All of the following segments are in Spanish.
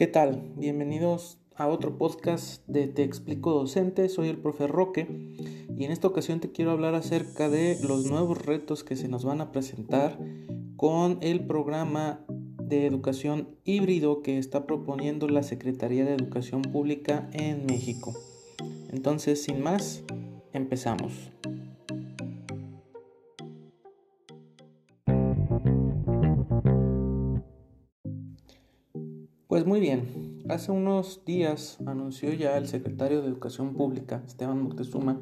¿Qué tal? Bienvenidos a otro podcast de Te Explico Docente. Soy el profe Roque y en esta ocasión te quiero hablar acerca de los nuevos retos que se nos van a presentar con el programa de educación híbrido que está proponiendo la Secretaría de Educación Pública en México. Entonces, sin más, empezamos. Hace unos días anunció ya el secretario de Educación Pública, Esteban Moctezuma,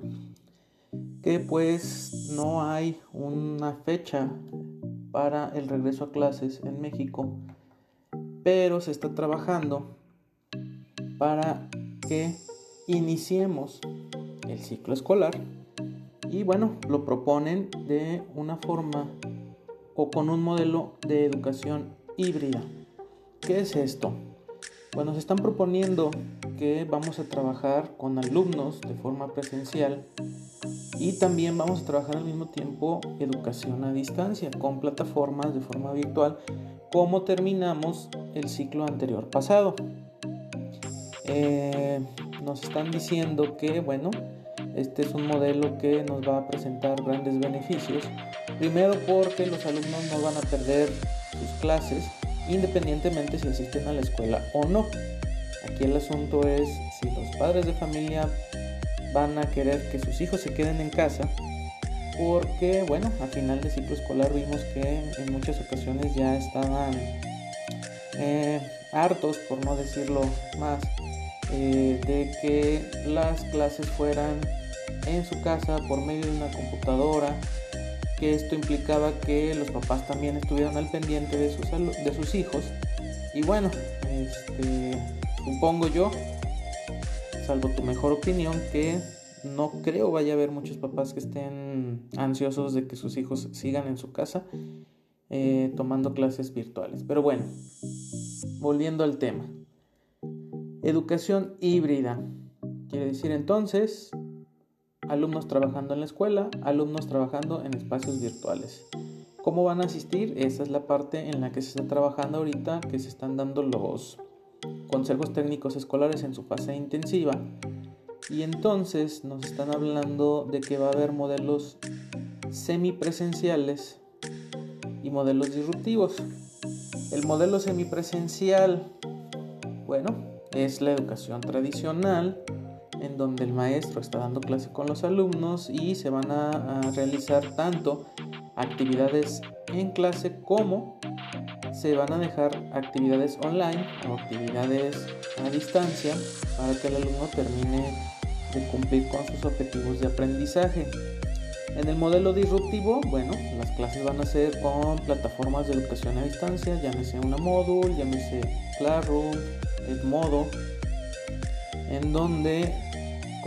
que pues no hay una fecha para el regreso a clases en México, pero se está trabajando para que iniciemos el ciclo escolar y bueno, lo proponen de una forma o con un modelo de educación híbrida. ¿Qué es esto? Bueno, se están proponiendo que vamos a trabajar con alumnos de forma presencial y también vamos a trabajar al mismo tiempo educación a distancia con plataformas de forma virtual como terminamos el ciclo anterior pasado. Eh, nos están diciendo que, bueno, este es un modelo que nos va a presentar grandes beneficios. Primero porque los alumnos no van a perder sus clases independientemente si asisten a la escuela o no. Aquí el asunto es si los padres de familia van a querer que sus hijos se queden en casa porque bueno, a final de ciclo escolar vimos que en muchas ocasiones ya estaban eh, hartos, por no decirlo más, eh, de que las clases fueran en su casa por medio de una computadora, que esto implicaba que los papás también estuvieran al pendiente de sus, de sus hijos. Y bueno, este, supongo yo, salvo tu mejor opinión, que no creo vaya a haber muchos papás que estén ansiosos de que sus hijos sigan en su casa eh, tomando clases virtuales. Pero bueno, volviendo al tema. Educación híbrida. Quiere decir entonces alumnos trabajando en la escuela, alumnos trabajando en espacios virtuales. ¿Cómo van a asistir? Esa es la parte en la que se está trabajando ahorita, que se están dando los consejos técnicos escolares en su fase intensiva. Y entonces nos están hablando de que va a haber modelos semipresenciales y modelos disruptivos. El modelo semipresencial, bueno, es la educación tradicional en donde el maestro está dando clase con los alumnos y se van a, realizar tanto actividades en clase como se van a dejar actividades online o actividades a distancia para que el alumno termine de cumplir con sus objetivos de aprendizaje. En el modelo disruptivo, bueno, las clases van a ser con plataformas de educación a distancia, llámese una módulo, llámese Classroom, modo en donde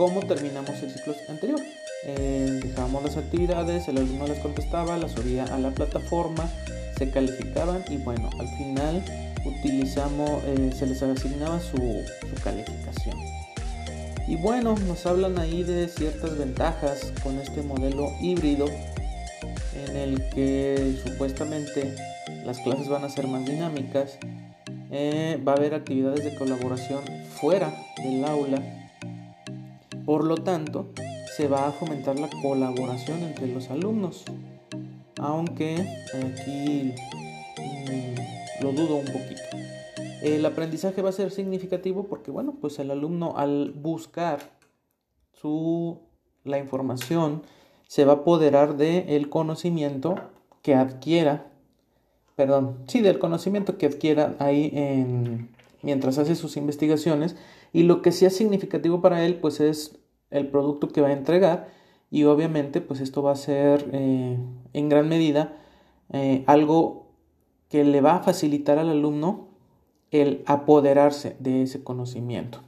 como terminamos el ciclo anterior. Eh, dejamos las actividades el alumno las contestaba las subía a la plataforma se calificaban y bueno al final utilizamos eh, se les asignaba su, su calificación. Y bueno nos hablan ahí de ciertas ventajas con este modelo híbrido en el que supuestamente las clases van a ser más dinámicas. Eh, va a haber actividades de colaboración fuera del aula. Por lo tanto, se va a fomentar la colaboración entre los alumnos. Aunque aquí mm, lo dudo un poquito. El aprendizaje va a ser significativo porque, bueno, pues el alumno al buscar su, la información se va a apoderar del conocimiento que adquiera perdón, sí, del conocimiento que adquiera ahí en, mientras hace sus investigaciones y lo que sea significativo para él pues es el producto que va a entregar y obviamente pues esto va a ser eh, en gran medida eh, algo que le va a facilitar al alumno el apoderarse de ese conocimiento.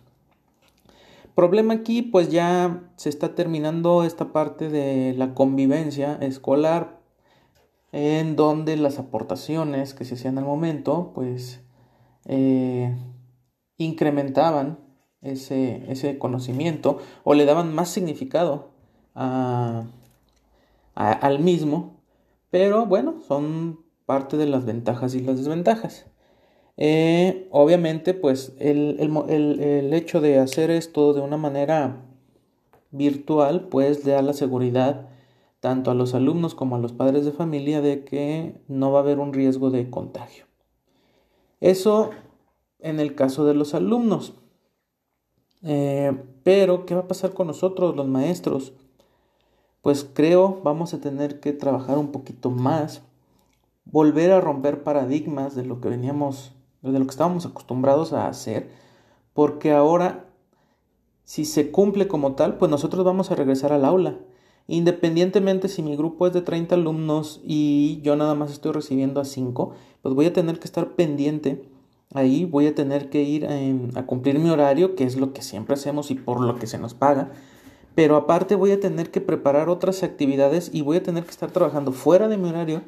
Problema aquí pues ya se está terminando esta parte de la convivencia escolar en donde las aportaciones que se hacían al momento, pues eh, incrementaban ese, ese, conocimiento o le daban más significado al mismo, pero bueno, son parte de las ventajas y las desventajas. Eh, obviamente, pues el, el, hecho de hacer esto de una manera virtual, pues le da la seguridad tanto a los alumnos como a los padres de familia de que no va a haber un riesgo de contagio. Eso en el caso de los alumnos. Eh, pero, ¿qué va a pasar con nosotros, los maestros? Pues creo vamos a tener que trabajar un poquito más, volver a romper paradigmas de lo que veníamos, de lo que estábamos acostumbrados a hacer, porque ahora, si se cumple como tal, pues nosotros vamos a regresar al aula. Independientemente si mi grupo es de 30 alumnos y yo nada más estoy recibiendo a 5, pues voy a tener que estar pendiente ahí voy a tener que ir a, cumplir mi horario, que es lo que siempre hacemos y por lo que se nos paga. Pero aparte voy a tener que preparar otras actividades y voy a tener que estar trabajando fuera de mi horario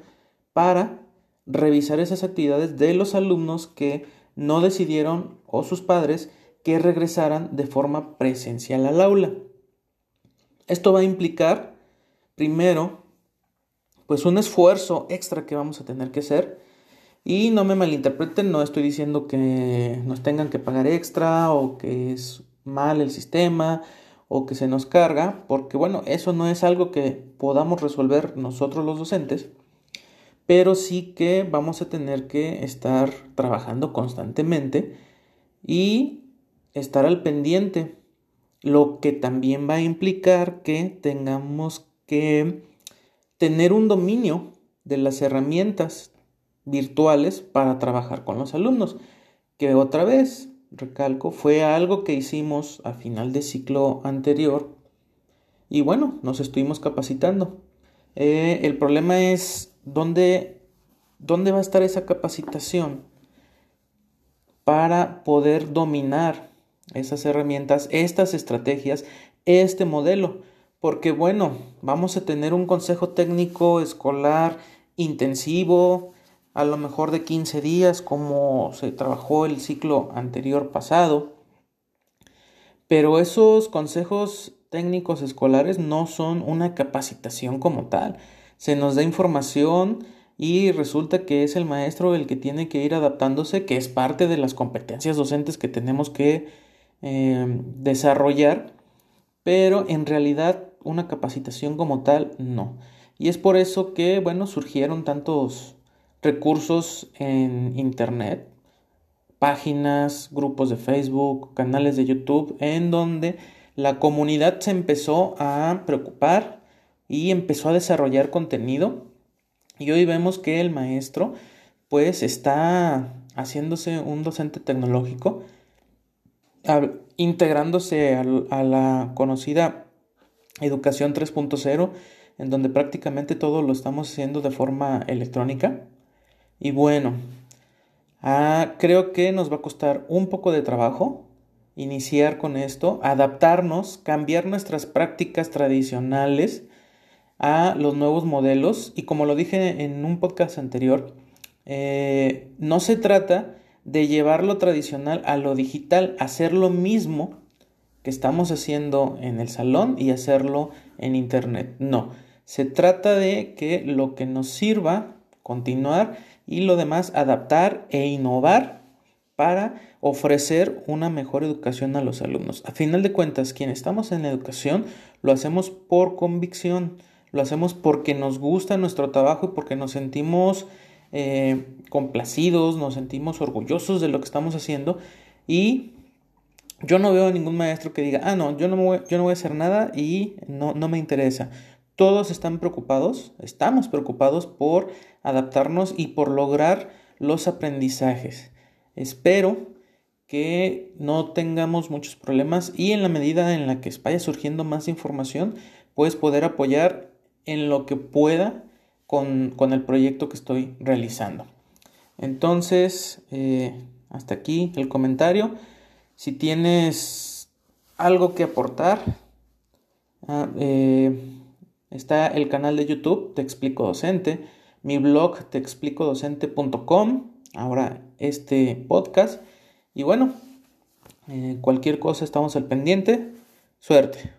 para revisar esas actividades de los alumnos que no decidieron o sus padres que regresaran de forma presencial al aula. Esto va a implicar, primero, pues un esfuerzo extra que vamos a tener que hacer y no me malinterpreten, no estoy diciendo que nos tengan que pagar extra o que es mal el sistema o que se nos carga, porque bueno, eso no es algo que podamos resolver nosotros los docentes, pero sí que vamos a tener que estar trabajando constantemente y estar al pendiente, lo que también va a implicar que tengamos que tener un dominio de las herramientas virtuales para trabajar con los alumnos, que otra vez, recalco, fue algo que hicimos a final de ciclo anterior y bueno, nos estuvimos capacitando. Eh, el problema es dónde, dónde va a estar esa capacitación para poder dominar esas herramientas, estas estrategias, este modelo. Porque bueno, vamos a tener un consejo técnico escolar intensivo, a lo mejor de 15 días como se trabajó el ciclo anterior pasado. Pero esos consejos técnicos escolares no son una capacitación como tal. Se nos da información y resulta que es el maestro el que tiene que ir adaptándose, que es parte de las competencias docentes que tenemos que eh, desarrollar, pero en realidad una capacitación como tal no. Y es por eso que, bueno, surgieron tantos recursos en Internet, páginas, grupos de Facebook, canales de YouTube, en donde la comunidad se empezó a preocupar y empezó a desarrollar contenido. Y hoy vemos que el maestro pues está haciéndose un docente tecnológico, integrándose a la conocida educación 3.0, en donde prácticamente todo lo estamos haciendo de forma electrónica. Y bueno, ah, creo que nos va a costar un poco de trabajo iniciar con esto, adaptarnos, cambiar nuestras prácticas tradicionales a los nuevos modelos. Y como lo dije en un podcast anterior, eh, no se trata de llevar lo tradicional a lo digital, hacer lo mismo que estamos haciendo en el salón y hacerlo en internet. No, se trata de que lo que nos sirva continuar y lo demás adaptar e innovar para ofrecer una mejor educación a los alumnos. A final de cuentas, quienes estamos en la educación lo hacemos por convicción, lo hacemos porque nos gusta nuestro trabajo y porque nos sentimos eh, complacidos, nos sentimos orgullosos de lo que estamos haciendo y yo no veo a ningún maestro que diga, ah, no, yo no, voy, yo no voy a hacer nada y no, no me interesa. Todos están preocupados, estamos preocupados por adaptarnos y por lograr los aprendizajes. Espero que no tengamos muchos problemas y en la medida en la que vaya surgiendo más información, puedes poder apoyar en lo que pueda con, el proyecto que estoy realizando. Entonces, eh, hasta aquí el comentario. Si tienes algo que aportar, ah, eh, Está el canal de YouTube Te Explico Docente, mi blog teexplicodocente.com, ahora este podcast. Y bueno, eh, cualquier cosa estamos al pendiente. Suerte.